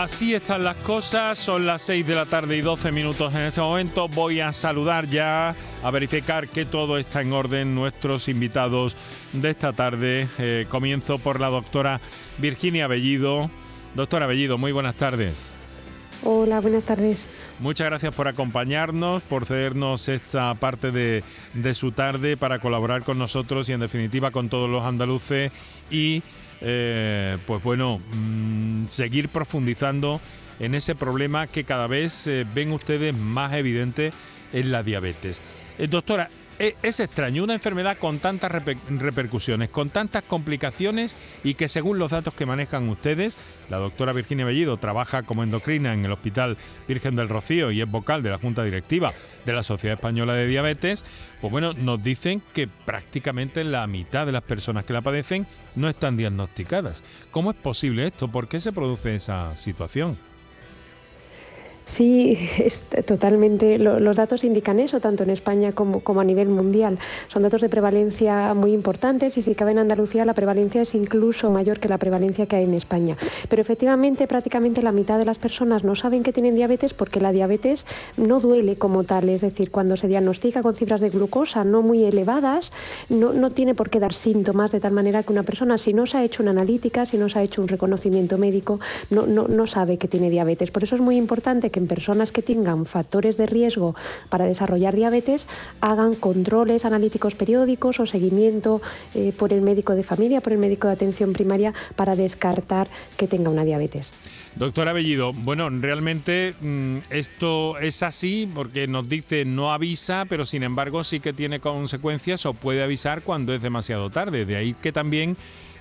Así están las cosas, son las 6 de la tarde y 12 minutos en este momento. Voy a saludar ya, a verificar que todo está en orden nuestros invitados de esta tarde. Eh, comienzo por la doctora Virginia Bellido. Doctora Bellido, muy buenas tardes. Hola, buenas tardes. Muchas gracias por acompañarnos, por cedernos esta parte de, de su tarde para colaborar con nosotros y en definitiva con todos los andaluces y eh, pues bueno, mm, seguir profundizando en ese problema que cada vez eh, ven ustedes más evidente en la diabetes. Eh, doctora, e, es extraño, una enfermedad con tantas repercusiones, con tantas complicaciones y que según los datos que manejan ustedes, la doctora Virginia Bellido trabaja como endocrina en el Hospital Virgen del Rocío y es vocal de la Junta Directiva de la Sociedad Española de Diabetes, pues bueno, nos dicen que prácticamente la mitad de las personas que la padecen no están diagnosticadas. ¿Cómo es posible esto? ¿Por qué se produce esa situación? Sí, totalmente. los datos indican eso, tanto en España como, a nivel mundial. Son datos de prevalencia muy importantes y si cabe en Andalucía la prevalencia es incluso mayor que la prevalencia que hay en España. Pero efectivamente, prácticamente la mitad de las personas no saben que tienen diabetes porque la diabetes no duele como tal. Es decir, cuando se diagnostica con cifras de glucosa no muy elevadas, no, no tiene por qué dar síntomas de tal manera que una persona, si no se ha hecho una analítica, si no se ha hecho un reconocimiento médico, no, no, no sabe que tiene diabetes. Por eso es muy importante que en personas que tengan factores de riesgo para desarrollar diabetes hagan controles analíticos periódicos o seguimiento eh, por el médico de familia, por el médico de atención primaria para descartar que tenga una diabetes. Doctora Bellido, bueno, realmente mm, esto es así porque nos dice no avisa, pero sin embargo sí que tiene consecuencias o puede avisar cuando es demasiado tarde. De ahí que también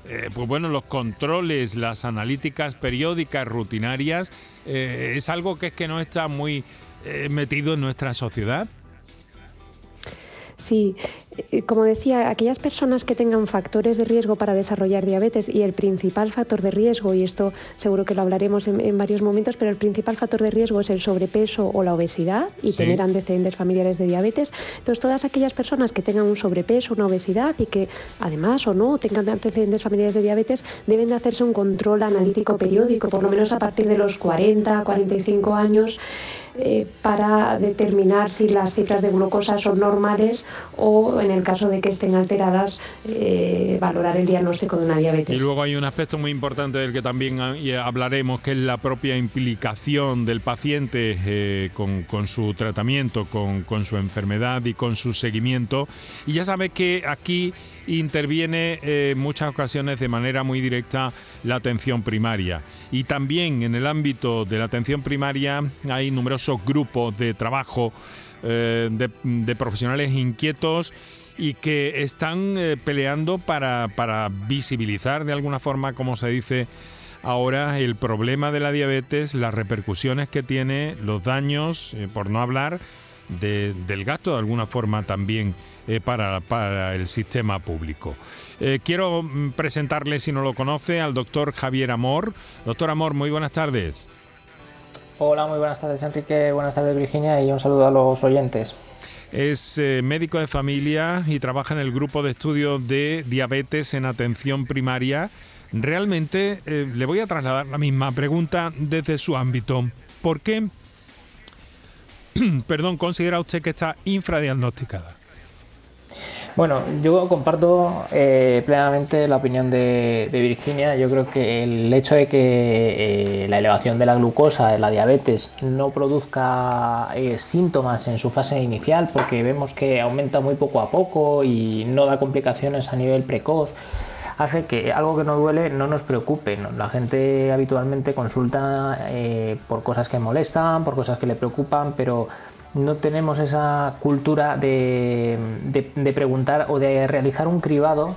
eh, pues bueno, los controles, las analíticas periódicas, rutinarias, eh, es algo que es que no está muy eh, metido en nuestra sociedad. Sí, como decía, aquellas personas que tengan factores de riesgo para desarrollar diabetes y el principal factor de riesgo, y esto seguro que lo hablaremos en, varios momentos, pero el principal factor de riesgo es el sobrepeso o la obesidad y tener antecedentes familiares de diabetes. Entonces, todas aquellas personas que tengan un sobrepeso, una obesidad y que además o no tengan antecedentes familiares de diabetes, deben de hacerse un control analítico periódico, por lo menos a partir de los 40, 45 años. Eh, para determinar si las cifras de glucosa son normales o, en el caso de que estén alteradas, eh, valorar el diagnóstico de una diabetes. Y luego hay un aspecto muy importante del que también hablaremos, que es la propia implicación del paciente eh, con, su tratamiento, con, su enfermedad y con su seguimiento. Y ya sabe que aquí interviene en muchas ocasiones de manera muy directa la atención primaria. Y también en el ámbito de la atención primaria hay numerosos grupos de trabajo eh, de, profesionales inquietos y que están eh, peleando para, para visibilizar de alguna forma, como se dice, ahora el problema de la diabetes, las repercusiones que tiene, los daños, eh, por no hablar del gasto de alguna forma también eh, para, para, el sistema público. Eh, quiero mm, presentarle, si no lo conoce, al doctor Javier Amor. Doctor Amor, muy buenas tardes. Hola, muy buenas tardes Enrique, buenas tardes Virginia y un saludo a los oyentes. Es eh, médico de familia y trabaja en el grupo de estudio de diabetes en atención primaria. Realmente le voy a trasladar la misma pregunta desde su ámbito. ¿Por qué perdón, considera usted que está infradiagnosticada? Bueno, yo comparto eh, plenamente la opinión de, Virginia. Yo creo que el hecho de que eh, la elevación de la glucosa, de la diabetes, no produzca eh, síntomas en su fase inicial, porque vemos que aumenta muy poco a poco y no da complicaciones a nivel precoz, hace que algo que no duele no nos preocupe. La gente habitualmente consulta eh, por cosas que molestan, por cosas que le preocupan, pero no tenemos esa cultura de, preguntar o de realizar un cribado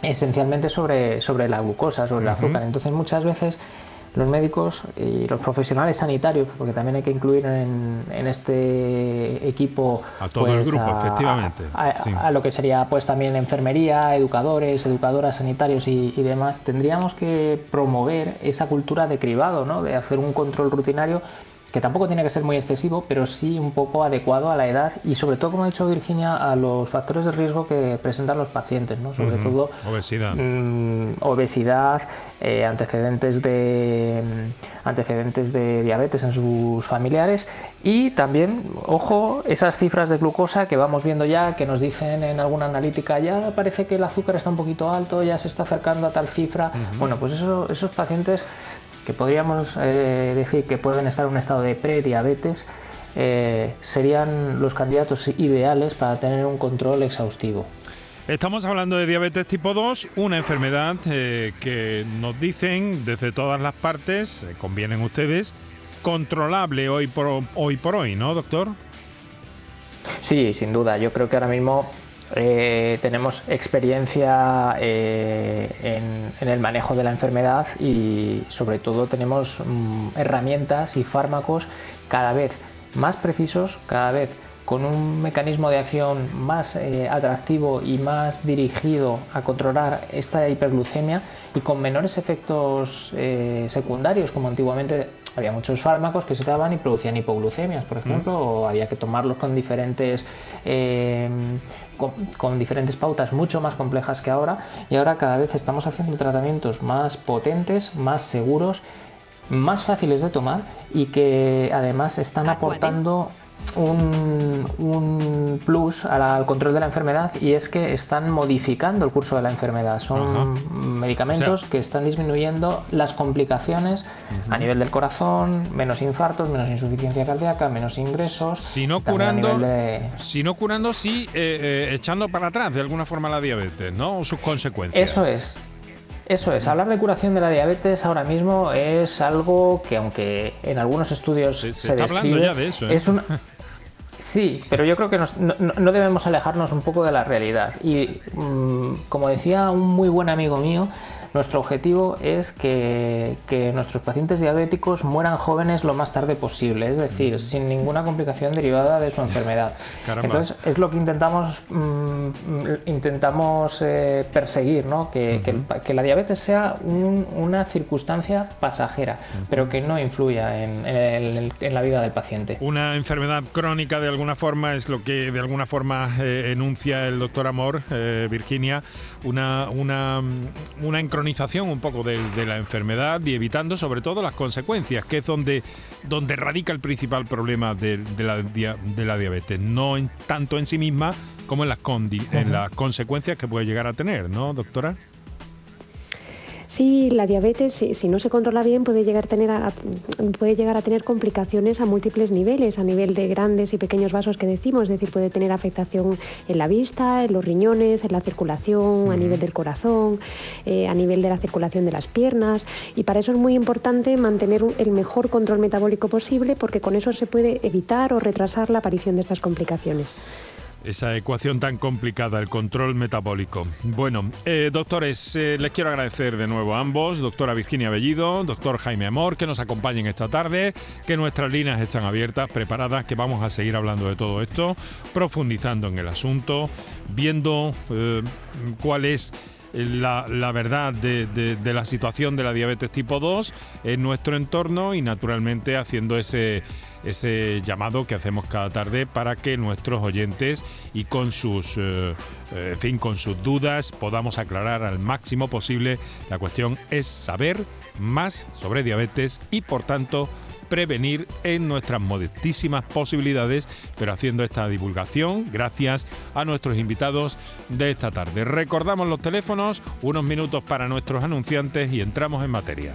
esencialmente sobre, sobre la glucosa, sobre el azúcar. Entonces muchas veces los médicos y los profesionales sanitarios, porque también hay que incluir en, este equipo a todo el pues, grupo, efectivamente, a, lo que sería pues también enfermería, educadores, educadoras, sanitarios y, demás, tendríamos que promover esa cultura de cribado, ¿no? de hacer un control rutinario que tampoco tiene que ser muy excesivo, pero sí un poco adecuado a la edad y sobre todo, como ha dicho Virginia, a los factores de riesgo que presentan los pacientes, ¿no? sobre todo obesidad, mm, obesidad eh, antecedentes, de, mm, antecedentes de diabetes en sus familiares y también, ojo, esas cifras de glucosa que vamos viendo ya, que nos dicen en alguna analítica, ya parece que el azúcar está un poquito alto, ya se está acercando a tal cifra. Bueno, pues eso, esos pacientes que podríamos eh, decir que pueden estar en un estado de prediabetes, eh, serían los candidatos ideales para tener un control exhaustivo. Estamos hablando de diabetes tipo 2, una enfermedad eh, que nos dicen desde todas las partes, convienen ustedes, controlable hoy por, hoy por hoy, ¿no, doctor? Sí, sin duda. Yo creo que ahora mismo eh, tenemos experiencia eh, en, el manejo de la enfermedad y sobre todo tenemos mm, herramientas y fármacos cada vez más precisos, cada vez con un mecanismo de acción más eh, atractivo y más dirigido a controlar esta hiperglucemia y con menores efectos secundarios como antiguamente había muchos fármacos que se daban y producían hipoglucemias, por ejemplo, mm. o había que tomarlos con diferentes con, diferentes pautas mucho más complejas que ahora y ahora cada vez estamos haciendo tratamientos más potentes, más seguros, más fáciles de tomar y que además están aportando un, plus al control de la enfermedad y es que están modificando el curso de la enfermedad. Son medicamentos que están disminuyendo las complicaciones a nivel del corazón, menos infartos, menos insuficiencia cardíaca, menos ingresos. Si no curando, si no curando, sí eh, eh, echando para atrás de alguna forma la diabetes, ¿no? O sus consecuencias. Eso es. Eso es, hablar de curación de la diabetes ahora mismo es algo que aunque en algunos estudios se, está hablando ya de eso, ¿eh? es un Sí, pero yo creo que no, debemos alejarnos un poco de la realidad. Y mm, como decía un muy buen amigo mío, nuestro objetivo es que, nuestros pacientes diabéticos mueran jóvenes lo más tarde posible, es decir, mm. sin ninguna complicación derivada de su enfermedad. Entonces, es lo que intentamos, mm, intentamos eh, perseguir, ¿no? que, la diabetes sea una circunstancia pasajera, pero que no influya en, la vida del paciente. Una enfermedad crónica, de alguna forma, es lo que de alguna forma eh, enuncia el doctor Amor, eh, Virginia, una, una, una un poco de, la enfermedad y evitando sobre todo las consecuencias, que es donde, donde radica el principal problema de, la, de la, diabetes, no en, tanto en sí misma como en las, en las consecuencias que puede llegar a tener, ¿no, doctora? Sí, la diabetes, si, no se controla bien, puede llegar, a tener puede llegar a tener complicaciones a múltiples niveles, a nivel de grandes y pequeños vasos que decimos, es decir, puede tener afectación en la vista, en los riñones, en la circulación, a nivel del corazón, eh, a nivel de la circulación de las piernas. Y para eso es muy importante mantener el mejor control metabólico posible, porque con eso se puede evitar o retrasar la aparición de estas complicaciones esa ecuación tan complicada, el control metabólico. Bueno, eh, doctores, eh, les quiero agradecer de nuevo a ambos, doctora Virginia Bellido, doctor Jaime Amor, que nos acompañen esta tarde, que nuestras líneas están abiertas, preparadas, que vamos a seguir hablando de todo esto, profundizando en el asunto, viendo eh, cuál es la, verdad de, de, la situación de la diabetes tipo 2 en nuestro entorno y naturalmente haciendo ese ese llamado que hacemos cada tarde para que nuestros oyentes y con sus, eh, eh, con sus dudas podamos aclarar al máximo posible. La cuestión es saber más sobre diabetes y por tanto prevenir en nuestras modestísimas posibilidades, pero haciendo esta divulgación gracias a nuestros invitados de esta tarde. Recordamos los teléfonos, unos minutos para nuestros anunciantes y entramos en materia.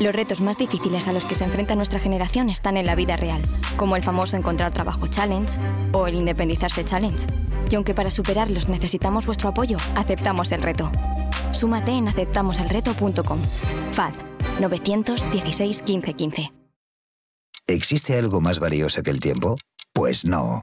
Los retos más difíciles a los que se enfrenta nuestra generación están en la vida real, como el famoso encontrar trabajo challenge o el independizarse challenge. Y aunque para superarlos necesitamos vuestro apoyo, aceptamos el reto. Súmate en aceptamoselreto.com. FAD 916 1515. ¿Existe algo más valioso que el tiempo? Pues no.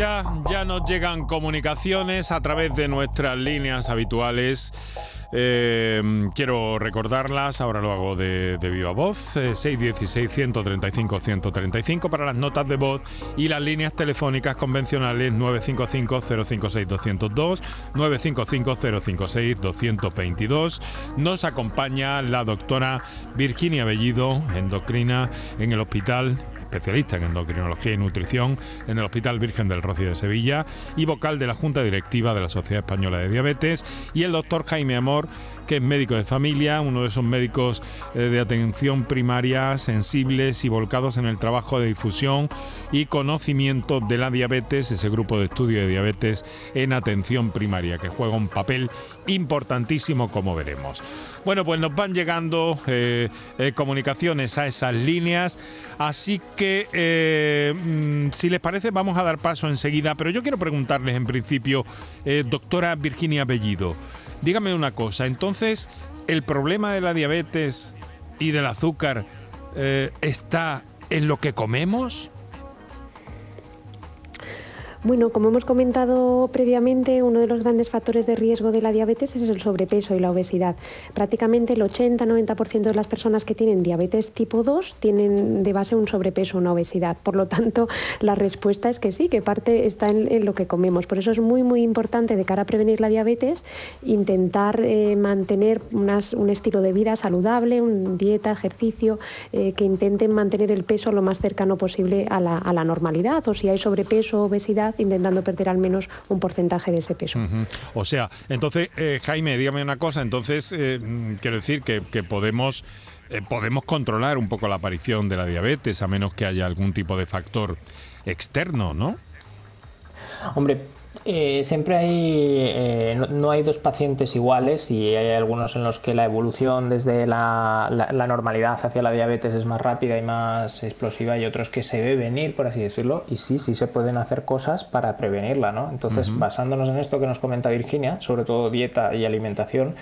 Ya, ya nos llegan comunicaciones a través de nuestras líneas habituales. Eh, quiero recordarlas, ahora lo hago de, viva voz, eh, 616-135-135 para las notas de voz y las líneas telefónicas convencionales 955-056-202, 955-056-222. Nos acompaña la doctora Virginia Bellido, endocrina en el hospital especialista en endocrinología y nutrición en el Hospital Virgen del Rocío de Sevilla y vocal de la Junta Directiva de la Sociedad Española de Diabetes, y el doctor Jaime Amor, que es médico de familia, uno de esos médicos eh, de atención primaria sensibles y volcados en el trabajo de difusión y conocimiento de la diabetes, ese grupo de estudio de diabetes en atención primaria, que juega un papel importantísimo, como veremos. Bueno, pues nos van llegando eh, eh, comunicaciones a esas líneas, así que mm, si les parece vamos a dar paso enseguida, pero yo quiero preguntarles en principio, doctora Virginia Bellido, dígame una cosa, entonces, ¿el problema de la diabetes y del azúcar eh, está en lo que comemos? Bueno, como hemos comentado previamente, uno de los grandes factores de riesgo de la diabetes es el sobrepeso y la obesidad. Prácticamente el 80-90% de las personas que tienen diabetes tipo 2 tienen de base un sobrepeso, una obesidad. Por lo tanto, la respuesta es que sí, que parte está en, lo que comemos. Por eso es muy, muy importante de cara a prevenir la diabetes intentar eh, mantener un estilo de vida saludable, un dieta, ejercicio, eh, que intenten mantener el peso lo más cercano posible a la, a la normalidad. O si hay sobrepeso o intentando perder al menos un porcentaje de ese peso. O sea, entonces, eh, Jaime, dígame una cosa, entonces, eh, quiero decir que, que podemos, eh, podemos controlar un poco la aparición de la diabetes, a menos que haya algún tipo de factor externo, ¿no? Hombre, eh, siempre hay, eh, no, no hay dos pacientes iguales y hay algunos en los que la evolución desde la, la- la normalidad hacia la diabetes es más rápida y más explosiva y otros que se ve venir, por así decirlo, y sí, sí se pueden hacer cosas para prevenirla, ¿no? Entonces, basándonos en esto que nos comenta Virginia, sobre todo dieta y alimentación,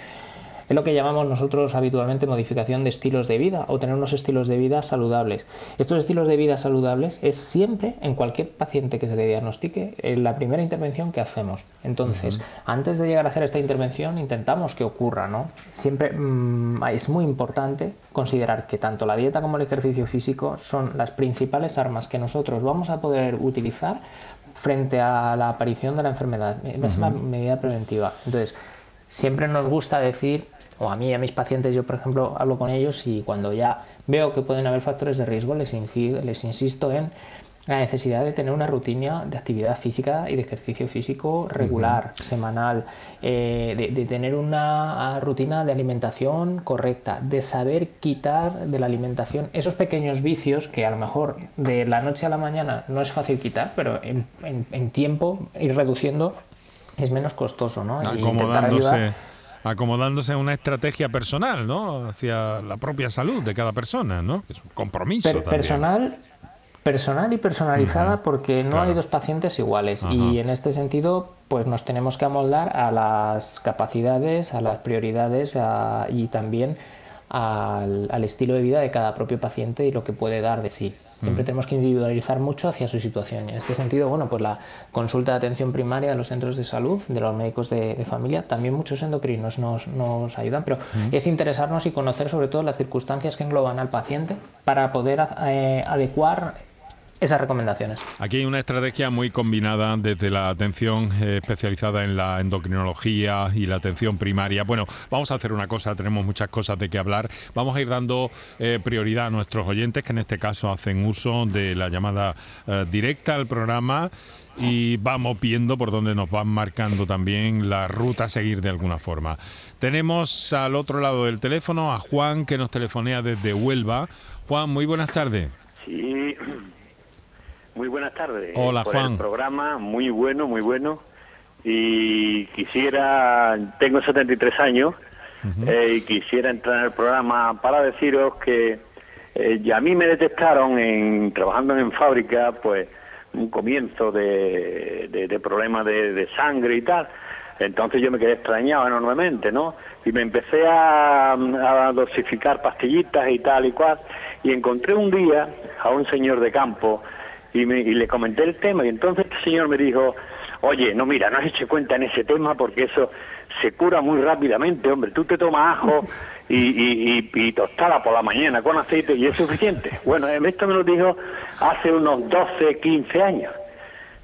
es lo que llamamos nosotros habitualmente modificación de estilos de vida o tener unos estilos de vida saludables. Estos estilos de vida saludables es siempre en cualquier paciente que se le diagnostique en la primera intervención que hacemos. Entonces, antes de llegar a hacer esta intervención intentamos que ocurra, ¿no? Siempre mm, es muy importante considerar que tanto la dieta como el ejercicio físico son las principales armas que nosotros vamos a poder utilizar frente a la aparición de la enfermedad. Es una medida preventiva. Entonces, siempre nos gusta decir, o a mí, a mis pacientes, yo por ejemplo hablo con ellos y cuando ya veo que pueden haber factores de riesgo, les, insisto en la necesidad de tener una rutina de actividad física y de ejercicio físico regular, semanal, eh, de, de tener una rutina de alimentación correcta, de saber quitar de la alimentación esos pequeños vicios que a lo mejor de la noche a la mañana no es fácil quitar, pero en, en- en tiempo ir reduciendo es menos costoso, ¿no? Acomodándose, acomodándose a una estrategia personal, ¿no? Hacia la propia salud de cada persona, ¿no? Es un compromiso Per- también. personal personal y personalizada porque no claro. hay dos pacientes iguales y en este sentido pues nos tenemos que amoldar a las capacidades a las prioridades a- y también al, al estilo de vida de cada propio paciente y lo que puede dar de sí Siempre tenemos que individualizar mucho hacia su situación. Y en este sentido, bueno, pues la consulta de atención primaria de los centros de salud, de los médicos de, familia, también muchos endocrinos nos, nos ayudan, pero es interesarnos y conocer sobre todo las circunstancias que engloban al paciente para poder eh, adecuar esas recomendaciones. Aquí hay una estrategia muy combinada desde la atención eh, especializada en la endocrinología y la atención primaria. Bueno, vamos a hacer una cosa, tenemos muchas cosas de qué hablar. Vamos a ir dando eh, prioridad a nuestros oyentes que en este caso hacen uso de la llamada eh, directa al programa y vamos viendo por dónde nos van marcando también la ruta a seguir de alguna forma. Tenemos al otro lado del teléfono a Juan que nos telefonea desde Huelva. Juan, muy buenas tardes. Sí, muy buenas tardes. Hola, por Juan. El programa, muy bueno, muy bueno. Y quisiera, tengo 73 años, eh, y quisiera entrar en el programa para deciros que eh, ya a mí me detectaron en trabajando en fábrica, pues un comienzo de, de, problemas de, sangre y tal. Entonces yo me quedé extrañado enormemente, ¿no? Y me empecé a, a dosificar pastillitas y tal y cual. Y encontré un día a un señor de campo y, le comenté el tema y entonces este señor me dijo, oye, no mira, no has hecho cuenta en ese tema porque eso se cura muy rápidamente, hombre, tú te tomas ajo y, y, tostada por la mañana con aceite y es suficiente. Bueno, esto me lo dijo hace unos 12, 15 años.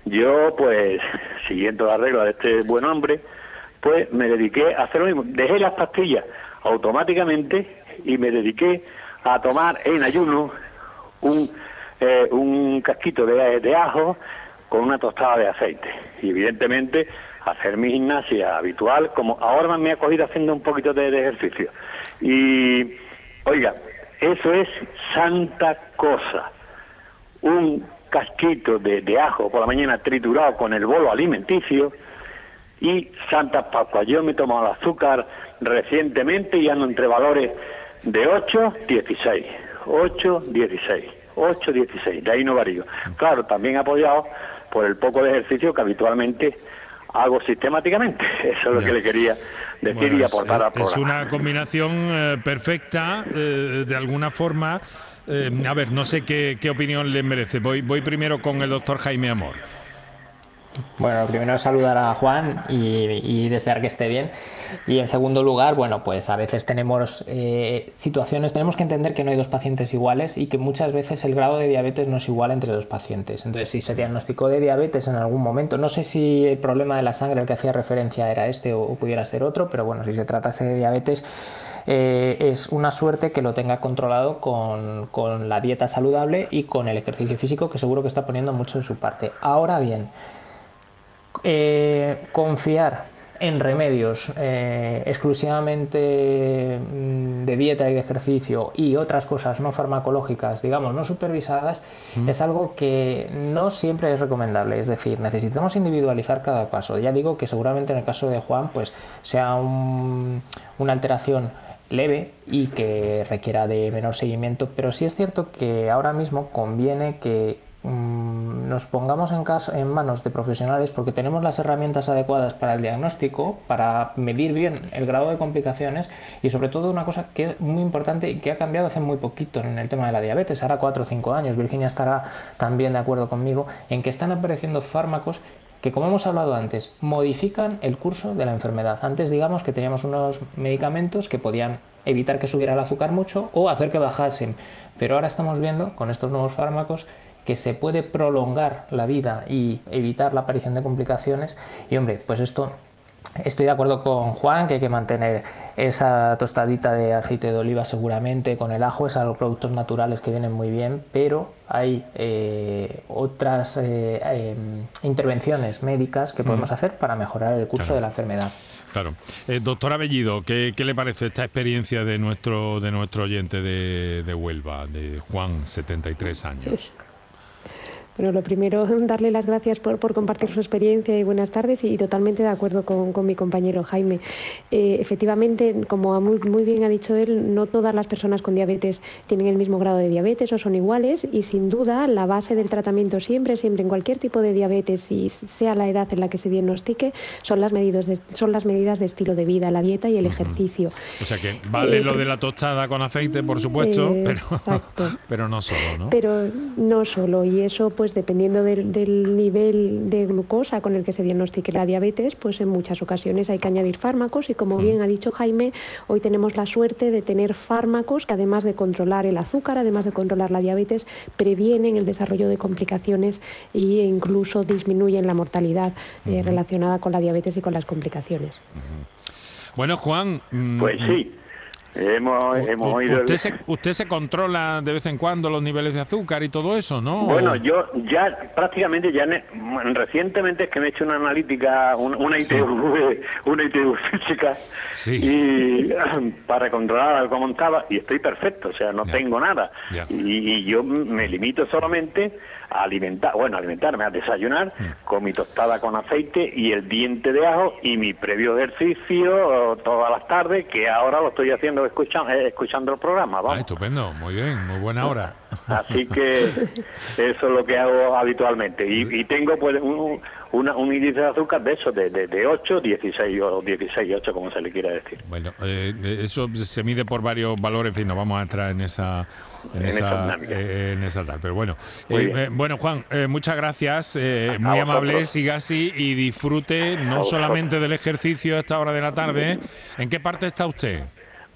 Yo, pues, siguiendo la regla de este buen hombre, pues me dediqué a hacer lo mismo. Dejé las pastillas automáticamente y me dediqué a tomar en ayuno un eh, un casquito de, ajo con una tostada de aceite. Y evidentemente hacer mi gimnasia habitual, como ahora me ha cogido haciendo un poquito de, ejercicio. Y, oiga, eso es santa cosa. Un casquito de, de, ajo por la mañana triturado con el bolo alimenticio y Santa Pascua. Yo me he tomado el azúcar recientemente y ando entre valores de 8, 16. 8, 16. 8, 16, de ahí no varío. Claro, también apoyado por el poco de ejercicio que habitualmente hago sistemáticamente. Eso es lo que le quería decir y aportar a Es una combinación eh, perfecta, eh, de alguna forma. Eh, a ver, no sé qué, qué opinión le merece. Voy, voy primero con el doctor Jaime Amor. Bueno, primero saludar a Juan y, desear que esté bien. Y en segundo lugar, bueno, pues a veces tenemos eh, situaciones, tenemos que entender que no hay dos pacientes iguales y que muchas veces el grado de diabetes no es igual entre los pacientes. Entonces, si se diagnosticó de diabetes en algún momento, no sé si el problema de la sangre al que hacía referencia era este o, pudiera ser otro, pero bueno, si se tratase de diabetes, eh, es una suerte que lo tenga controlado con, con la dieta saludable y con el ejercicio físico, que seguro que está poniendo mucho de su parte. Ahora bien, eh, confiar en remedios eh, exclusivamente mm, de dieta y de ejercicio y otras cosas no farmacológicas, digamos, no supervisadas, es algo que no siempre es recomendable. Es decir, necesitamos individualizar cada caso. Ya digo que seguramente en el caso de Juan, pues sea una alteración leve y que requiera de menor seguimiento, pero sí es cierto que ahora mismo conviene que Mm, nos pongamos en, en manos de profesionales porque tenemos las herramientas adecuadas para el diagnóstico, para medir bien el grado de complicaciones y sobre todo una cosa que es muy importante y que ha cambiado hace muy poquito en el tema de la diabetes, ahora 4 o 5 años, Virginia estará también de acuerdo conmigo, en que están apareciendo fármacos que como hemos hablado antes, modifican el curso de la enfermedad. Antes digamos que teníamos unos medicamentos que podían evitar que subiera el azúcar mucho o hacer que bajasen, pero ahora estamos viendo con estos nuevos fármacos que se puede prolongar la vida y evitar la aparición de complicaciones. Y hombre, pues esto Estoy de acuerdo con Juan que hay que mantener esa tostadita de aceite de oliva seguramente con el ajo, es algo productos naturales que vienen muy bien, pero hay eh, otras eh, em, intervenciones médicas que podemos hacer para mejorar el curso de la enfermedad. Claro. Eh, doctor Abellido, ¿qué, le parece esta experiencia de nuestro, de nuestro oyente de, de Huelva, de Juan, 73 años? Bueno, lo primero, darle las gracias por, compartir su experiencia y buenas tardes y, totalmente de acuerdo con, mi compañero Jaime. Eh, efectivamente, como muy, muy, bien ha dicho él, no todas las personas con diabetes tienen el mismo grado de diabetes o son iguales y sin duda la base del tratamiento siempre, siempre en cualquier tipo de diabetes y sea la edad en la que se diagnostique, son las, medidas de, son las medidas de estilo de vida, la dieta y el ejercicio. O sea que vale lo de la tostada con aceite, por supuesto, pero, pero no solo, ¿no? Pero no solo y eso pues pues dependiendo del, nivel de glucosa con el que se diagnostique la diabetes, pues en muchas ocasiones hay que añadir fármacos y como bien ha dicho Jaime, hoy tenemos la suerte de tener fármacos que además de controlar el azúcar, además de controlar la diabetes, previenen el desarrollo de complicaciones e incluso disminuyen la mortalidad eh, relacionada con la diabetes y con las complicaciones. Bueno, Juan. Mm, pues sí. Hemos, hemos oído... Usted, se, usted se controla de vez en cuando los niveles de azúcar y todo eso, ¿no? Bueno, yo ya prácticamente, ya recientemente es que me he hecho una analítica, una, ITV, una ITV física, y para controlar cómo estaba, y estoy perfecto, o sea, no tengo nada. Y, y yo me limito solamente alimentar, bueno, alimentarme, a desayunar mm. con mi tostada con aceite y el diente de ajo y mi previo ejercicio todas las tardes, que ahora lo estoy haciendo escuchando, eh, escuchando el programa. Ah, estupendo, muy bien, muy buena hora. Así que eso es lo que hago habitualmente. Y, tengo pues un, un índice de azúcar de eso, de, de, 8, 16 o 16, 8, como se le quiera decir. Bueno, eh, eso se mide por varios valores, en fin, no vamos a entrar en esa en, esa, eh, en esa tal. Pero bueno, eh, eh, bueno Juan, muchas gracias, muy amable, siga así y disfrute no solamente del ejercicio a esta hora de la tarde. ¿En qué parte está usted?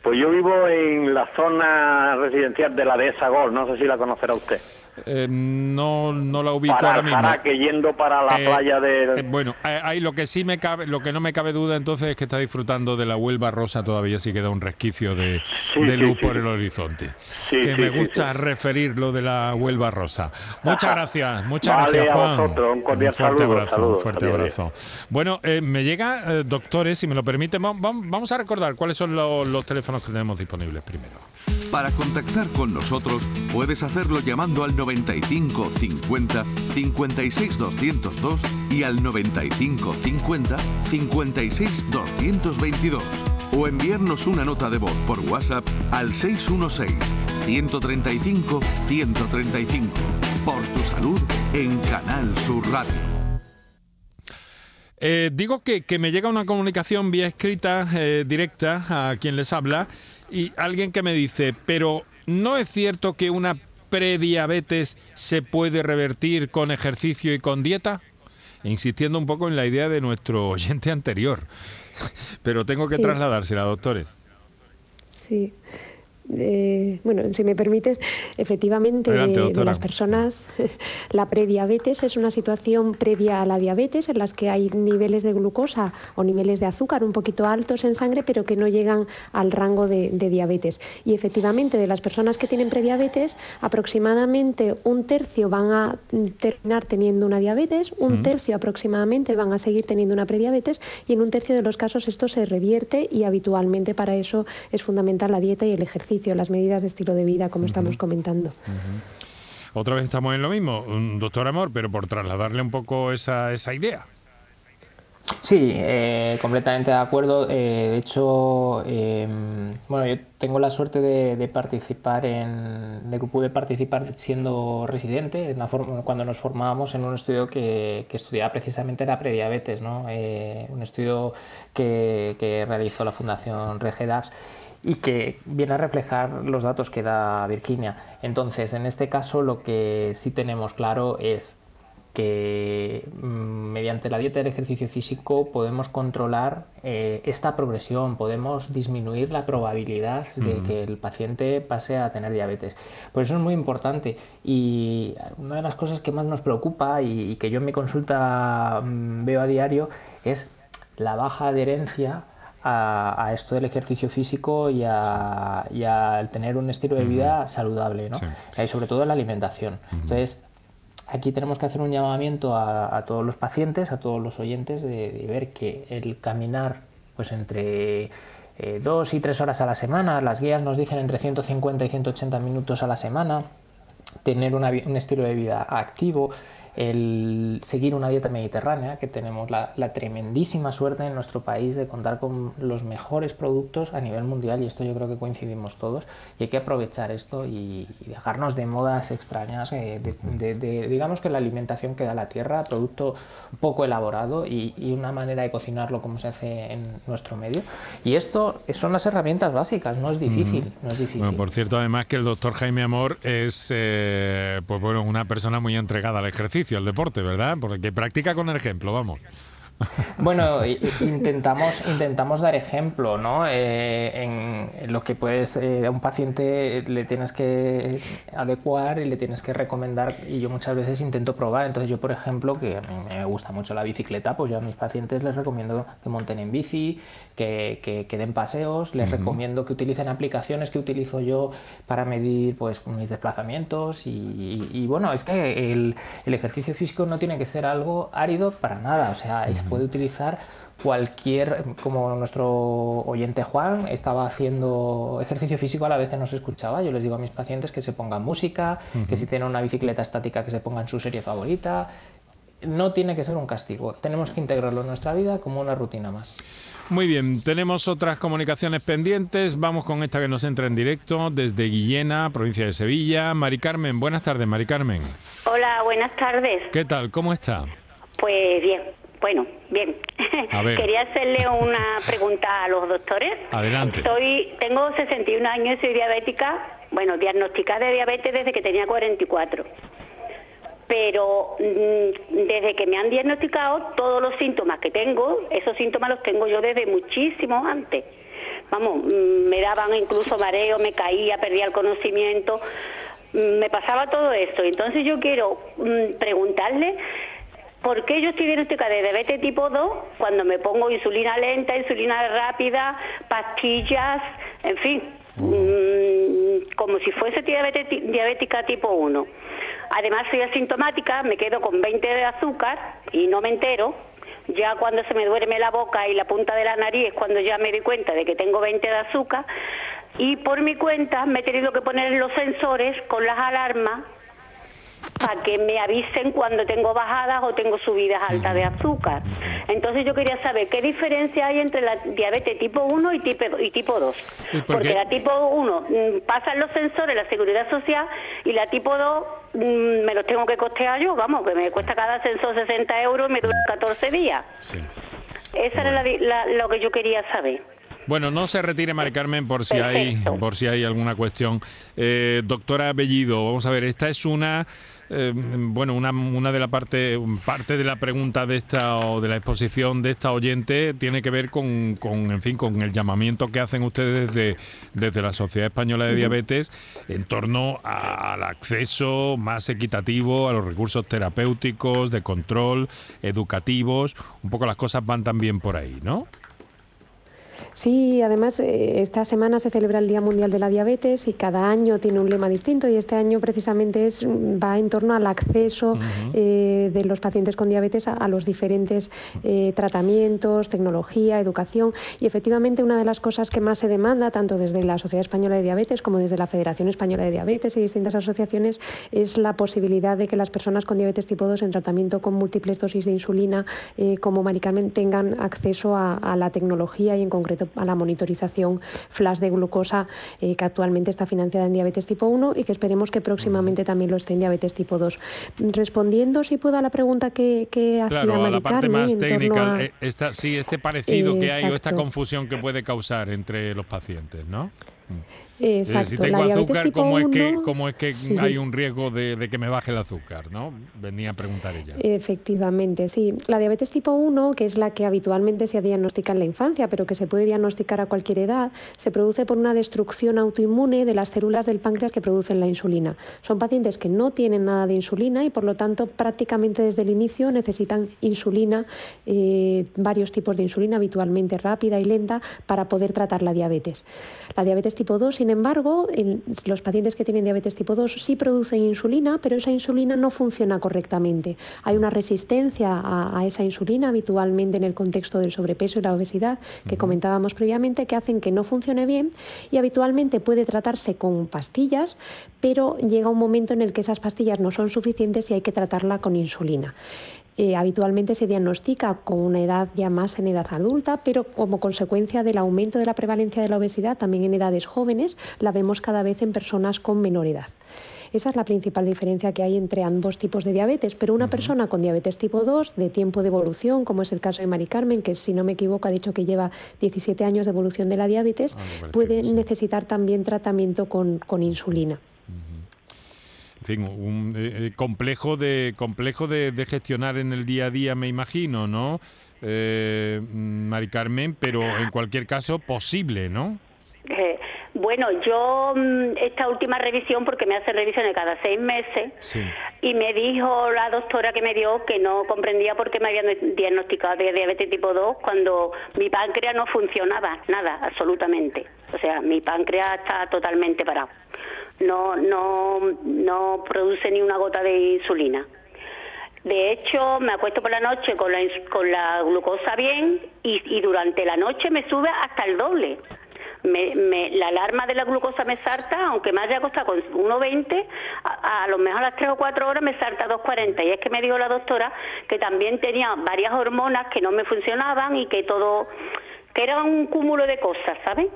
Pues yo vivo en la zona residencial de la dehesa Gol, no sé si la conocerá usted. Eh, no, no la ubico ahora mismo. que yendo para la eh, playa de... Eh, bueno, ahí lo que sí me cabe, lo que no me cabe duda entonces es que está disfrutando de la Huelva rosa todavía, sí queda un resquicio de, luz por el horizonte. que me gusta referir lo de la Huelva rosa. Muchas gracias, muchas gracias Juan. un cordial fuerte abrazo, un fuerte abrazo. Bueno, me llega, doctores, si me lo permiten, vamos, a recordar cuáles son los, los teléfonos que tenemos disponibles primero. Para contactar con nosotros puedes hacerlo llamando al 95 50 56 202 y al 95 50 56 222 o enviarnos una nota de voz por WhatsApp al 616 135 135 por tu salud en Canal Sur Radio. Eh, digo que, me llega una comunicación vía escrita eh, directa a quien les habla y alguien que me dice, pero ¿no es cierto que una prediabetes se puede revertir con ejercicio y con dieta? Insistiendo un poco en la idea de nuestro oyente anterior. Pero tengo que trasladársela, doctores. Sí. Eh, bueno, si me permites, efectivamente, de, las personas, la prediabetes es una situación previa a la diabetes en las que hay niveles de glucosa o niveles de azúcar un poquito altos en sangre, pero que no llegan al rango de, diabetes. Y efectivamente, de las personas que tienen prediabetes, aproximadamente un tercio van a terminar teniendo una diabetes, un tercio aproximadamente van a seguir teniendo una prediabetes y en un tercio de los casos esto se revierte y habitualmente para eso es fundamental la dieta y el ejercicio las medidas de estilo de vida, como estamos comentando. Otra vez estamos en lo mismo, doctor Amor, pero por trasladarle un poco esa, esa idea. Sí, eh, completamente de acuerdo. Eh, de hecho, em, bueno, yo tengo la suerte de, participar en, de que pude participar siendo residente, en la cuando nos formábamos en un estudio que, que estudiaba precisamente la prediabetes, ¿no? Eh, un estudio que, que, realizó la Fundación Regedaps y que viene a reflejar los datos que da Virginia. Entonces, en este caso lo que sí tenemos claro es que mm, mediante la dieta y el ejercicio físico podemos controlar eh, esta progresión, podemos disminuir la probabilidad de que el paciente pase a tener diabetes. Por eso es muy importante y una de las cosas que más nos preocupa y, que yo en mi consulta mm, veo a diario es la baja adherencia a, esto del ejercicio físico y a, tener un estilo de vida saludable, ¿no? Y sobre todo la alimentación. Entonces, aquí tenemos que hacer un llamamiento a, todos los pacientes, a todos los oyentes, de, ver que el caminar pues entre eh, dos y tres horas a la semana, las guías nos dicen entre 150 y 180 minutos a la semana, tener un estilo de vida activo, el seguir una dieta mediterránea, que tenemos la, tremendísima suerte en nuestro país de contar con los mejores productos a nivel mundial, y esto yo creo que coincidimos todos, y hay que aprovechar esto y, dejarnos de modas extrañas, eh, de, digamos que la alimentación que da la tierra, producto poco elaborado y, una manera de cocinarlo como se hace en nuestro medio. Y esto son las herramientas básicas, no es difícil. no es difícil. por cierto, además que el doctor Jaime Amor es eh, pues bueno, una persona muy entregada al ejercicio el deporte, ¿verdad? Porque practica con el ejemplo, vamos. Bueno, intentamos, intentamos dar ejemplo, ¿no? Eh, en, lo que puedes, eh, a un paciente le tienes que adecuar y le tienes que recomendar, y yo muchas veces intento probar. Entonces, yo, por ejemplo, que a mí me gusta mucho la bicicleta, pues yo a mis pacientes les recomiendo que monten en bici, que, que, den paseos, les recomiendo que utilicen aplicaciones que utilizo yo para medir pues, mis desplazamientos. Y, bueno, es que el, el, ejercicio físico no tiene que ser algo árido para nada, o sea, se puede utilizar cualquier, como nuestro oyente Juan estaba haciendo ejercicio físico a la vez que nos escuchaba, yo les digo a mis pacientes que se pongan música, que si tienen una bicicleta estática que se pongan su serie favorita. No tiene que ser un castigo, tenemos que integrarlo en nuestra vida como una rutina más. Muy bien, tenemos otras comunicaciones pendientes. Vamos con esta que nos entra en directo desde Guillena, provincia de Sevilla. Mari Carmen, buenas tardes, Mari Carmen. Hola, buenas tardes. ¿Qué tal? ¿Cómo está? Pues bien, bueno, bien. Quería hacerle una pregunta a los doctores. Adelante. Soy, tengo 61 años y soy diabética, bueno, diagnosticada de diabetes desde que tenía 44 pero mm, desde que me han diagnosticado todos los síntomas que tengo, esos síntomas los tengo yo desde muchísimo antes. Vamos, mm, me daban incluso mareo, me caía, perdía el conocimiento, mm, me pasaba todo esto. Entonces yo quiero preguntarle por qué yo estoy diagnosticada de diabetes tipo 2 cuando me pongo insulina lenta, insulina rápida, pastillas, en fin, como si fuese diabetes, diabética tipo 1. Además soy asintomática, me quedo con 20 de azúcar y no me entero. Ya cuando se me duerme la boca y la punta de la nariz es cuando ya me doy cuenta de que tengo 20 de azúcar. Y por mi cuenta me he tenido que poner los sensores con las alarmas para que me avisen cuando tengo bajadas o tengo subidas altas de azúcar. Entonces yo quería saber qué diferencia hay entre la diabetes tipo 1 y tipo, y tipo 2. Porque la tipo 1 mm, pasan los sensores, la seguridad social, y la tipo 2 mm, me los tengo que costear yo, vamos, que me cuesta cada sensor 60 euros y me dura 14 días. Sí. Esa era lo que yo quería saber. Bueno, no se retire, Mari Carmen, por si hay por si hay alguna cuestión. Eh, doctora Bellido, vamos a ver, esta es una eh, bueno, una, una de la parte, parte de la pregunta de esta o de la exposición de esta oyente tiene que ver con, con en fin, con el llamamiento que hacen ustedes desde, desde la Sociedad Española de Diabetes en torno al acceso más equitativo a los recursos terapéuticos, de control, educativos. Un poco las cosas van también por ahí, ¿no? Sí, además eh, esta semana se celebra el Día Mundial de la Diabetes y cada año tiene un lema distinto y este año precisamente es, va en torno al acceso eh, de los pacientes con diabetes a, los diferentes eh, tratamientos, tecnología, educación. Y efectivamente una de las cosas que más se demanda tanto desde la Sociedad Española de Diabetes como desde la Federación Española de Diabetes y distintas asociaciones es la posibilidad de que las personas con diabetes tipo 2 en tratamiento con múltiples dosis de insulina como Maricarmen tengan acceso a la tecnología y en concreto a la monitorización flash de glucosa eh, que actualmente está financiada en diabetes tipo 1 y que esperemos que próximamente también lo esté en diabetes tipo 2. Respondiendo, si puedo, a la pregunta que, que hacía Claro, la parte más técnica, eh, sí, este parecido que hay o esta confusión que puede causar entre los pacientes, ¿no? Exacto. Si tengo azúcar, ¿cómo, es que, ¿cómo es que hay un riesgo de, que me baje el azúcar? ¿no? Venía a preguntar ella. Efectivamente, sí. La diabetes tipo 1, que es la que habitualmente se diagnostica en la infancia, pero que se puede diagnosticar a cualquier edad, se produce por una destrucción autoinmune de las células del páncreas que producen la insulina. Son pacientes que no tienen nada de insulina y por lo tanto prácticamente desde el inicio necesitan insulina, eh, varios tipos de insulina, habitualmente rápida y lenta, para poder tratar la diabetes. La diabetes tipo 2, sin embargo, los pacientes que tienen diabetes tipo 2 sí producen insulina, pero esa insulina no funciona correctamente. Hay una resistencia a, esa insulina habitualmente en el contexto del sobrepeso y la obesidad que comentábamos previamente que hacen que no funcione bien y habitualmente puede tratarse con pastillas, pero llega un momento en el que esas pastillas no son suficientes y hay que tratarla con insulina. Eh, habitualmente se diagnostica con una edad ya más en edad adulta, pero como consecuencia del aumento de la prevalencia de la obesidad también en edades jóvenes, la vemos cada vez en personas con menor edad. Esa es la principal diferencia que hay entre ambos tipos de diabetes. Pero una persona con diabetes tipo 2, de tiempo de evolución, como es el caso de Mari Carmen, que si no me equivoco ha dicho que lleva 17 años de evolución de la diabetes, ah, puede necesitar también tratamiento con, insulina. Fin, un eh, eh, complejo de complejo de, gestionar en el día a día, me imagino, ¿no? Eh, Mari Carmen, pero en cualquier caso posible, ¿no? Eh, bueno, yo mm, esta última revisión, porque me hace revisiones cada seis meses, y me dijo la doctora que me dio que no comprendía por qué me habían diagnosticado de diabetes tipo 2 cuando mi páncreas no funcionaba, nada, absolutamente. O sea, mi páncreas está totalmente parado. No, no, no produce ni una gota de insulina. De hecho, me acuesto por la noche con la, con la glucosa bien y, y durante la noche me sube hasta el doble me, la alarma de la glucosa me salta, aunque me haya costado con 1,20, a, a, lo mejor a las 3 o 4 horas me salta 2,40. Y es que me dijo la doctora que también tenía varias hormonas que no me funcionaban y que todo, que era un cúmulo de cosas, ¿saben?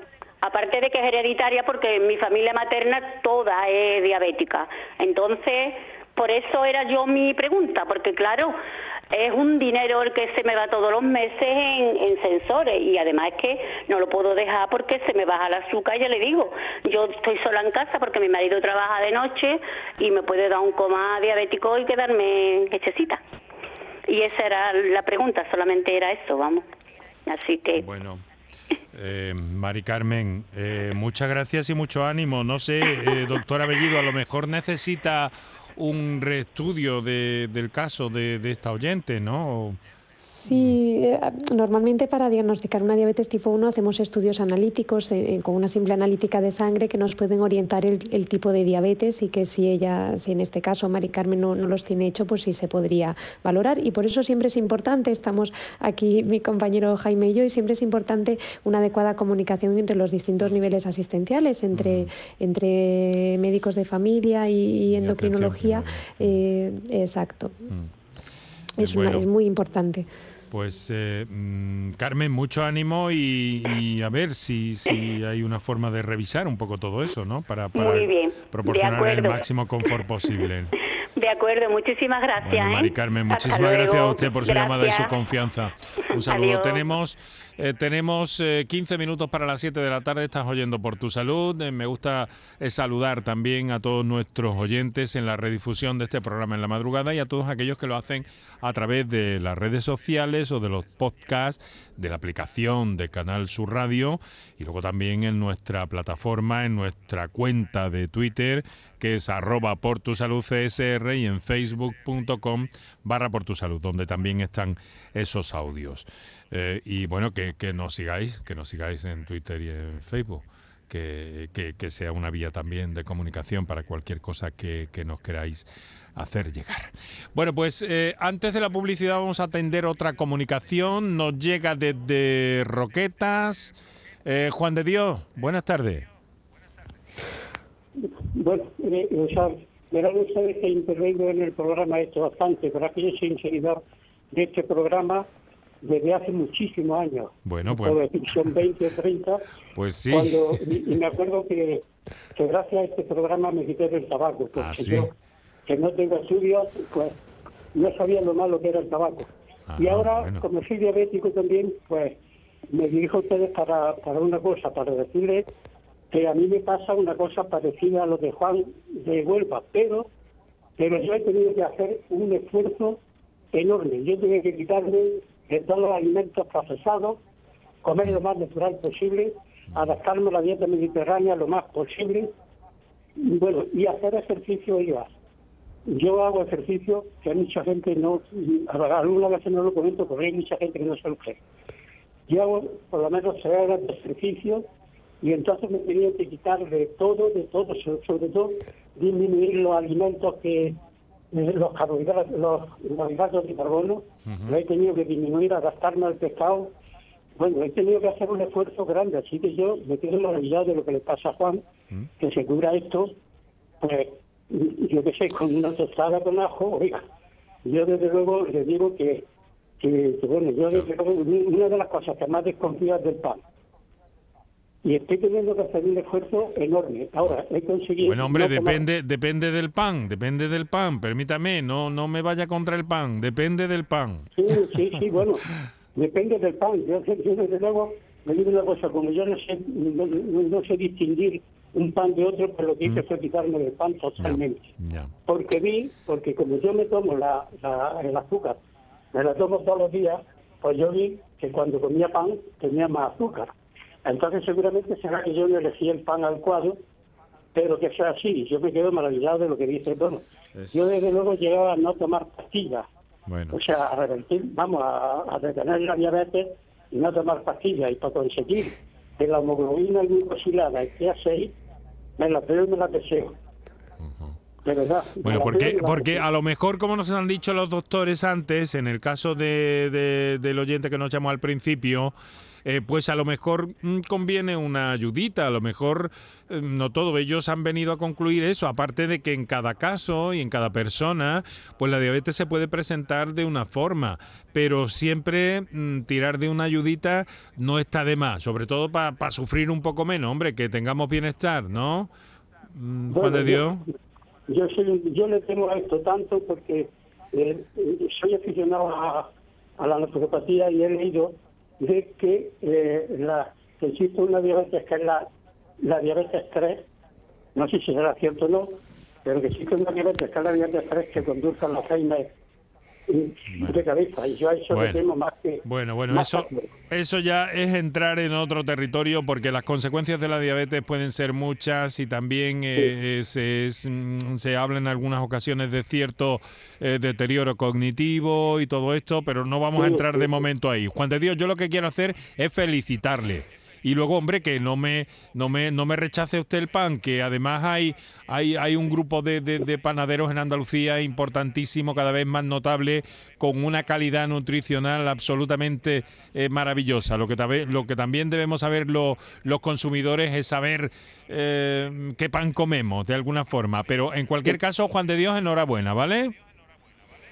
Aparte de que es hereditaria porque mi familia materna toda es diabética. Entonces, por eso era yo mi pregunta, porque claro, es un dinero el que se me va todos los meses en, sensores y además que no lo puedo dejar porque se me baja el azúcar, ya le digo, yo estoy sola en casa porque mi marido trabaja de noche y me puede dar un coma diabético y quedarme hechecita. Y esa era la pregunta, solamente era eso, vamos. Así que... Bueno. Eh, Mari Carmen, eh, muchas gracias y mucho ánimo. No sé, eh, doctora Bellido, a lo mejor necesita un reestudio de, del caso de, de esta oyente, ¿no? Sí, eh, normalmente para diagnosticar una diabetes tipo 1 hacemos estudios analíticos eh, con una simple analítica de sangre que nos pueden orientar el, tipo de diabetes y que si ella, si en este caso Mari Carmen no, los tiene hecho, pues sí se podría valorar. Y por eso siempre es importante, estamos aquí mi compañero Jaime y yo, y siempre es importante una adecuada comunicación entre los distintos niveles asistenciales, entre, entre médicos de familia y, endocrinología. Eh, exacto. es muy importante. Pues eh, mm, Carmen, mucho ánimo y, a ver si, si hay una forma de revisar un poco todo eso, ¿no? Para, para proporcionar el máximo confort posible. De acuerdo, muchísimas gracias. Bueno, Mari ¿eh? Carmen, muchísimas gracias a usted por su llamada y su confianza. Un saludo. Tenemos eh, tenemos 15 minutos para las 7 de la tarde. Estás oyendo por tu salud. me gusta saludar también a todos nuestros oyentes en la redifusión de este programa en la madrugada y a todos aquellos que lo hacen a través de las redes sociales o de los podcasts, de la aplicación de Canal Sur Radio y luego también en nuestra plataforma, en nuestra cuenta de Twitter que es arroba por tu salud y en facebook.com barra por tu salud, donde también están esos audios. Eh, y bueno, que, nos sigáis, que nos sigáis en Twitter y en Facebook. Que, sea una vía también de comunicación para cualquier cosa que, nos queráis hacer llegar. Bueno, pues eh, antes de la publicidad vamos a atender otra comunicación. Nos llega desde Roquetas. Eh, Juan de Dios, buenas tardes. Bueno, verán ustedes que intervengo en el programa esto bastante, pero soy seguidor de este programa desde hace muchísimos años. Bueno, pues. Son 20 o 30. Pues sí. y, me acuerdo que, que, gracias a este programa me quité del tabaco. Porque ah, yo, que no tengo estudios, pues no sabía lo malo que era el tabaco. Ah, y ahora, como soy diabético también, pues me dirijo a ustedes para, para una cosa, para decirles que a mí me pasa una cosa parecida a lo de Juan de Huelva, pero, pero yo he tenido que hacer un esfuerzo enorme. Yo tuve que quitarme de todos los alimentos procesados, comer lo más natural posible, adaptarme a la dieta mediterránea lo más posible, bueno, y hacer ejercicio iba. Yo hago ejercicio que hay mucha gente no, algunas veces no lo comento porque hay mucha gente que no se lo cree. Yo hago por lo menos tres horas de ejercicio y entonces me tenía que quitar de todo, de todo, sobre todo disminuir los alimentos que los carbohidratos, los, hidratos de carbono, lo he tenido que disminuir, adaptarme al pescado. Bueno, he tenido que hacer un esfuerzo grande, así que yo me quedo maravillado de lo que le pasa a Juan, que se cura esto, pues yo que sé, con una tostada con ajo, oiga, yo desde luego le digo que, que, bueno, yo desde luego, una de las cosas que más desconfío es del pan y estoy teniendo que hacer un esfuerzo enorme. Ahora, he conseguido... Bueno, hombre, depende depende del pan, depende del pan, permítame, no no me vaya contra el pan, depende del pan. Sí, sí, sí, bueno, depende del pan. Yo, desde luego, me digo una cosa, como yo no sé, no, sé distinguir un pan de otro, pero lo que hice mm. fue quitarme del pan totalmente. Porque vi, porque como yo me tomo la, el azúcar, me la tomo todos los días, pues yo vi que cuando comía pan tenía más azúcar. Entonces seguramente será que yo no elegí el pan al cuadro, pero que sea así. Yo me quedo maravillado de lo que dice Bueno, Yo desde luego llegaba a no tomar pastillas. O sea, a revertir, vamos, a, detener la diabetes y no tomar pastillas. Y para conseguir que la hemoglobina glucosilada esté a 6, me la veo y me la deseo. bueno, porque, porque a lo mejor, como nos han dicho los doctores antes, en el caso de, del oyente que nos llamó al principio, eh, pues a lo mejor mm, conviene una ayudita, a lo mejor eh, no todo. Ellos han venido a concluir eso, aparte de que en cada caso y en cada persona, pues la diabetes se puede presentar de una forma, pero siempre mm, tirar de una ayudita no está de más, sobre todo para sufrir un poco menos, hombre, que tengamos bienestar, ¿no? Mm, Juan de Dios. Yo, yo, le temo a esto tanto porque eh, soy aficionado a, a la naturopatía y he leído de que, eh, la, existe una diabetes que es la, la diabetes 3, no sé si será cierto o no, pero que existe una diabetes que es la diabetes 3 que conduce a la Alzheimer de cabeza y yo a eso bueno, le más que bueno bueno eso eso ya es entrar en otro territorio porque las consecuencias de la diabetes pueden ser muchas y también eh, se, mm, se, habla en algunas ocasiones de cierto eh, deterioro cognitivo y todo esto pero no vamos a entrar de momento ahí. Juan de Dios yo lo que quiero hacer es felicitarle y luego, hombre, que no me, no me, no me rechace usted el pan, que además hay, hay, hay un grupo de, de, panaderos en Andalucía importantísimo, cada vez más notable, con una calidad nutricional absolutamente eh, maravillosa. Lo que, lo que también debemos saber los consumidores es saber eh, qué pan comemos, de alguna forma. Pero en cualquier caso, Juan de Dios, enhorabuena, ¿vale?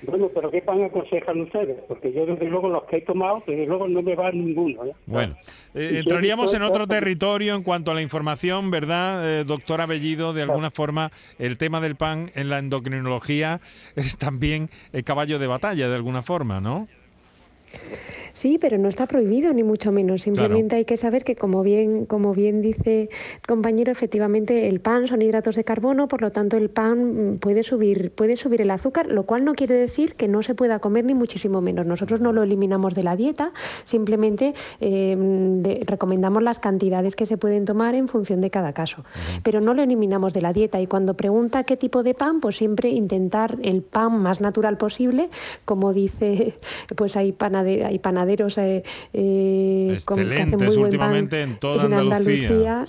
Bueno, pero ¿qué pan aconsejan ustedes? Porque yo desde luego los que he tomado, desde luego no me va ninguno. ¿eh? Bueno, eh, entraríamos en otro territorio en cuanto a la información, ¿verdad, eh, doctor Abellido? De alguna forma, el tema del pan en la endocrinología es también el caballo de batalla, de alguna forma, ¿no? Sí, pero no está prohibido ni mucho menos. Simplemente hay que saber que, como bien, como bien dice el compañero, efectivamente el pan son hidratos de carbono, por lo tanto el pan puede subir, puede subir el azúcar, lo cual no quiere decir que no se pueda comer ni muchísimo menos. Nosotros no lo eliminamos de la dieta, simplemente em, recomendamos las cantidades que se pueden tomar en función de cada caso. Pero no lo eliminamos de la dieta. Y cuando pregunta qué tipo de pan, pues siempre intentar el pan más natural posible, como dice, pues hay panaderos, hay panaderos eh, eh, Excelentes últimamente en toda Andalucía.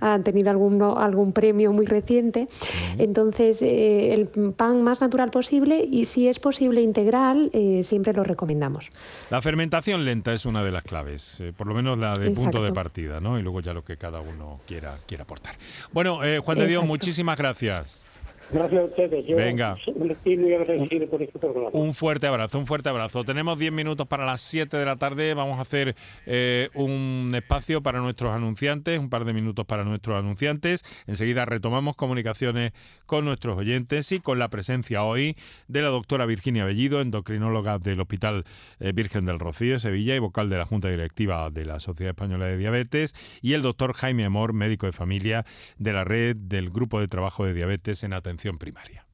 Han tenido algún, algún premio muy reciente. Entonces, eh, el pan más natural posible y si es posible integral, siempre lo recomendamos. La fermentación lenta es una de las claves, por lo menos la de punto de partida, ¿no? Y luego ya lo que cada uno quiera, quiera aportar. Bueno, Juan de Dios, muchísimas gracias. Gracias a ustedes. Yo Venga. estoy muy agradecido por este programa. Un fuerte abrazo, un fuerte abrazo. Tenemos 10 minutos para las 7 de la tarde. Vamos a hacer eh, un espacio para nuestros anunciantes, un par de minutos para nuestros anunciantes. Enseguida retomamos comunicaciones con nuestros oyentes y con la presencia hoy de la doctora Virginia Bellido, endocrinóloga del Hospital eh, Virgen del Rocío, Sevilla, y vocal de la Junta Directiva de la Sociedad Española de Diabetes, y el doctor Jaime Amor, médico de familia de la red del Grupo de Trabajo de Diabetes en Atención primaria.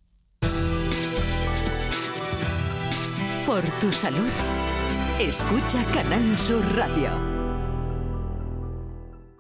Por tu salud, escucha Canal Sur Radio.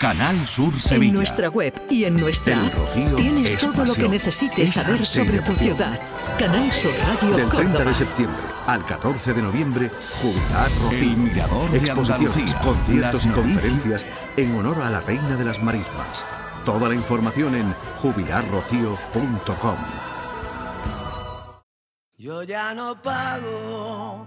Canal Sur Sevilla. En nuestra web y en nuestra El app Rocío tienes es todo lo que necesites es saber sobre tu ciudad. Canal Sur Radio Del 30 Córdoba. de septiembre al 14 de noviembre, Jubilar Rocío. El mirador de Exposiciones, Andalucía. conciertos y conferencias en honor a la Reina de las Marismas. Toda la información en jubilarrocío.com. Yo ya no pago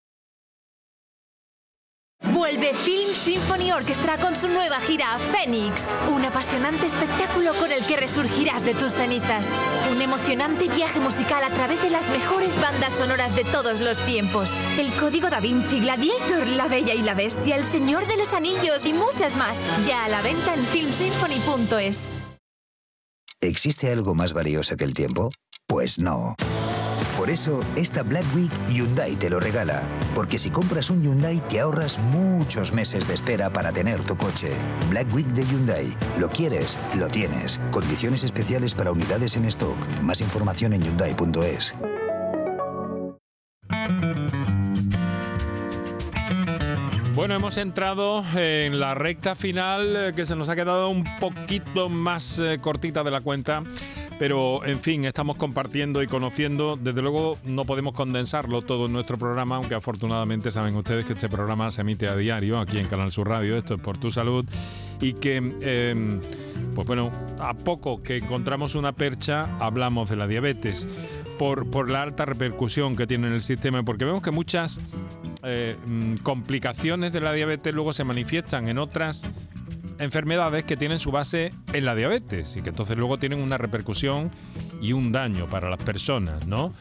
Vuelve Film Symphony Orchestra con su nueva gira Phoenix. Un apasionante espectáculo con el que resurgirás de tus cenizas. Un emocionante viaje musical a través de las mejores bandas sonoras de todos los tiempos. El Código Da Vinci, Gladiator, La Bella y la Bestia, El Señor de los Anillos y muchas más. Ya a la venta en filmsymphony.es. ¿Existe algo más valioso que el tiempo? Pues no. Por eso, esta Black Week Hyundai te lo regala. Porque si compras un Hyundai te ahorras muchos meses de espera para tener tu coche. Black Week de Hyundai. Lo quieres, lo tienes. Condiciones especiales para unidades en stock. Más información en hyundai.es. Bueno, hemos entrado en la recta final eh, que se nos ha quedado un poquito más eh, cortita de la cuenta. Pero, en fin, estamos compartiendo y conociendo. Desde luego, no podemos condensarlo todo en nuestro programa, aunque afortunadamente saben ustedes que este programa se emite a diario aquí en Canal Sur Radio. Esto es por tu salud. Y que, eh, pues bueno, a poco que encontramos una percha, hablamos de la diabetes. Por, por la alta repercusión que tiene en el sistema, porque vemos que muchas eh, mm, complicaciones de la diabetes luego se manifiestan en otras enfermedades que tienen su base en la diabetes y que entonces luego tienen una repercusión y un daño para las personas, ¿no?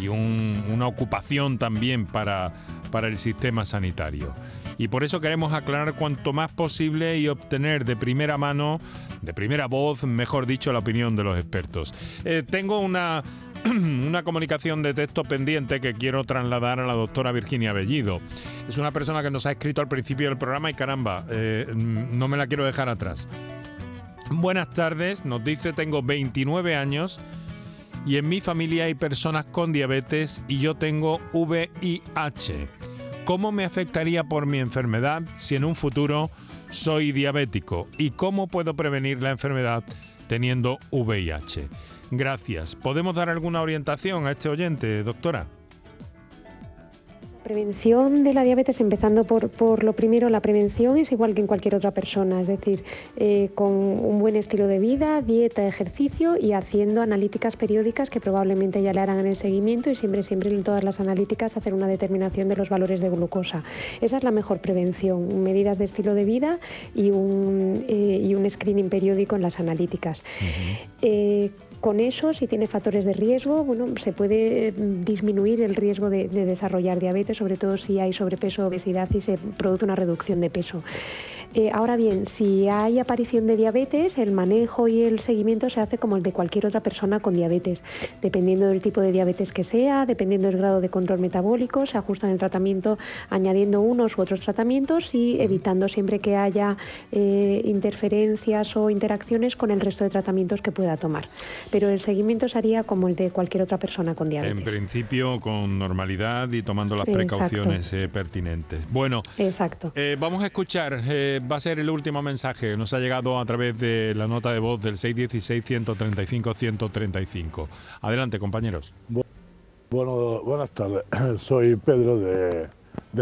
Y un- una ocupación también para, el sistema sanitario. Y por eso queremos aclarar cuanto más posible y obtener de primera mano, de primera voz, mejor dicho, la opinión de los expertos. Eh, tengo una, una comunicación de texto pendiente que quiero trasladar a la doctora Virginia Bellido. Es una persona que nos ha escrito al principio del programa y caramba, eh, mm, no me la quiero dejar atrás. Buenas tardes, nos dice, tengo 29 años y en mi familia hay personas con diabetes y yo tengo VIH. ¿Cómo me afectaría por mi enfermedad si en un futuro soy diabético? ¿Y cómo puedo prevenir la enfermedad teniendo VIH? Gracias. ¿Podemos dar alguna orientación a este oyente, doctora? Prevención de la diabetes, empezando por, por, lo primero, la prevención es igual que en cualquier otra persona, es decir, eh, con un buen estilo de vida, dieta, ejercicio y haciendo analíticas periódicas que probablemente ya le harán en el seguimiento y siempre, siempre en todas las analíticas hacer una determinación de los valores de glucosa. Esa es la mejor prevención, medidas de estilo de vida y un, eh, y un screening periódico en las analíticas con eso, si tiene factores de riesgo, bueno, se puede mm, disminuir el riesgo de, desarrollar diabetes, sobre todo si hay sobrepeso, obesidad y se produce una reducción de peso. Eh, ahora bien, si hay aparición de diabetes, el manejo y el seguimiento se hace como el de cualquier otra persona con diabetes. Dependiendo del tipo de diabetes que sea, dependiendo del grado de control metabólico, se ajusta el tratamiento añadiendo unos u otros tratamientos y evitando siempre que haya eh, interferencias o interacciones con el resto de tratamientos que pueda tomar. Pero el seguimiento sería como el de cualquier otra persona con diabetes. En principio, con normalidad y tomando las precauciones eh, pertinentes. Bueno, Exacto. vamos a escuchar va a ser el último mensaje. Nos ha llegado a través de la nota de voz del 616-135-135. Adelante, compañeros. Bueno, buenas tardes. Soy Pedro de,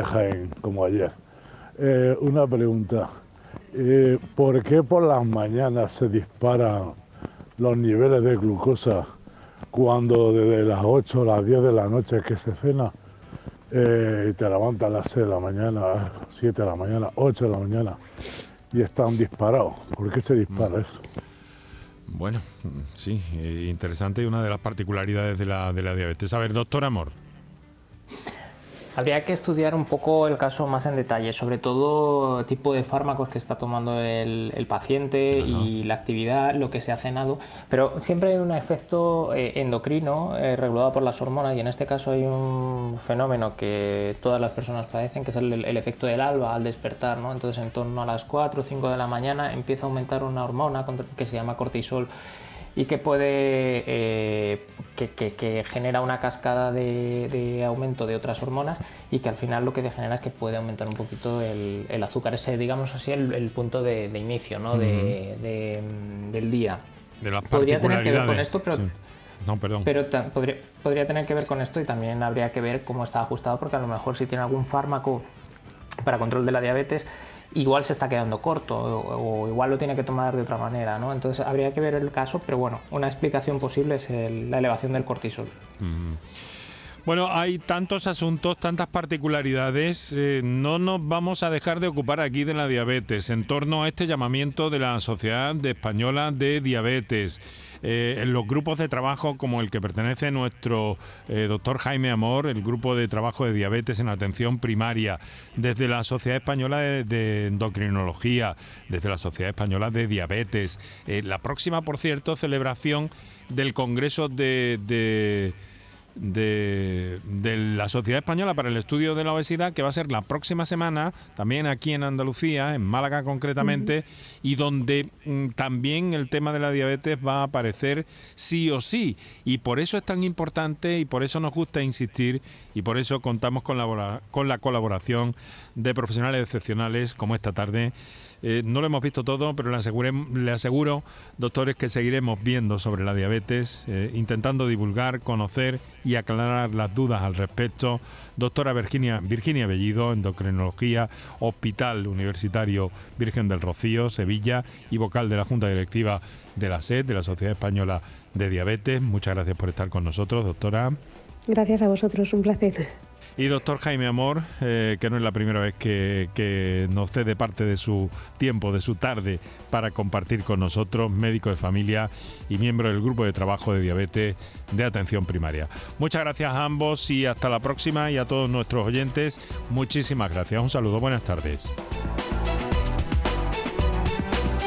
Jaén, como ayer. Eh, una pregunta. Eh, ¿Por qué por las mañanas se disparan los niveles de glucosa cuando desde las 8 o las 10 de la noche que se cena eh, y te levantas a las 6 de la mañana, 7 de la mañana, 8 de la mañana y están disparados. ¿Por qué se dispara mm. eso? Bueno, sí, eh, interesante y una de las particularidades de la, de la diabetes. A ver, doctor Amor. Habría que estudiar un poco el caso más en detalle, sobre todo tipo de fármacos que está tomando el, paciente y la actividad, lo que se ha cenado, pero siempre hay un efecto eh, endocrino eh, regulado por las hormonas y en este caso hay un fenómeno que todas las personas padecen, que es el, efecto del alba al despertar, ¿no? entonces en torno a las 4 o 5 de la mañana empieza a aumentar una hormona que se llama cortisol y que puede eh, que, genera una cascada de, aumento de otras hormonas y que al final lo que genera es que puede aumentar un poquito el, azúcar, ese digamos así el, punto de, inicio ¿no? del día. De las podría tener que ver con esto, pero, no, perdón. pero podría, podría tener que ver con esto y también habría que ver cómo está ajustado porque a lo mejor si tiene algún fármaco para control de la diabetes igual se está quedando corto o, igual lo tiene que tomar de otra manera, ¿no? Entonces habría que ver el caso, pero bueno, una explicación posible es la elevación del cortisol. Bueno, hay tantos asuntos, tantas particularidades. Eh, no nos vamos a dejar de ocupar aquí de la diabetes en torno a este llamamiento de la Sociedad Española de Diabetes. Eh, en los grupos de trabajo como el que pertenece nuestro eh, doctor Jaime Amor, el grupo de trabajo de diabetes en atención primaria, desde la Sociedad Española de, Endocrinología, desde la Sociedad Española de Diabetes. la próxima, por cierto, celebración del Congreso de de, la Sociedad Española para el Estudio de la Obesidad, que va a ser la próxima semana, también aquí en Andalucía, en Málaga concretamente, y donde mm, también el tema de la diabetes va a aparecer sí o sí. Y por eso es tan importante y por eso nos gusta insistir y por eso contamos con la, con la colaboración de profesionales excepcionales como esta tarde eh, no lo hemos visto todo, pero le, le aseguro, doctores, que seguiremos viendo sobre la diabetes, eh, intentando divulgar, conocer y aclarar las dudas al respecto. Doctora Virginia, Virginia Bellido, endocrinología, Hospital Universitario Virgen del Rocío, Sevilla, y vocal de la Junta Directiva de la SED, de la Sociedad Española de Diabetes. Muchas gracias por estar con nosotros, doctora. Gracias a vosotros, un placer. Y doctor Jaime Amor, eh, que no es la primera vez que, nos cede parte de su tiempo, de su tarde, para compartir con nosotros, médico de familia y miembro del grupo de trabajo de diabetes de atención primaria. Muchas gracias a ambos y hasta la próxima y a todos nuestros oyentes, muchísimas gracias. Un saludo, buenas tardes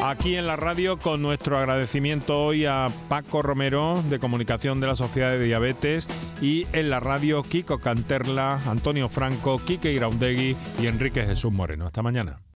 aquí en la radio con nuestro agradecimiento hoy a Paco Romero de Comunicación de la Sociedad de Diabetes y en la radio Kiko Canterla, Antonio Franco, Quique Iraundegui y Enrique Jesús Moreno. Hasta mañana.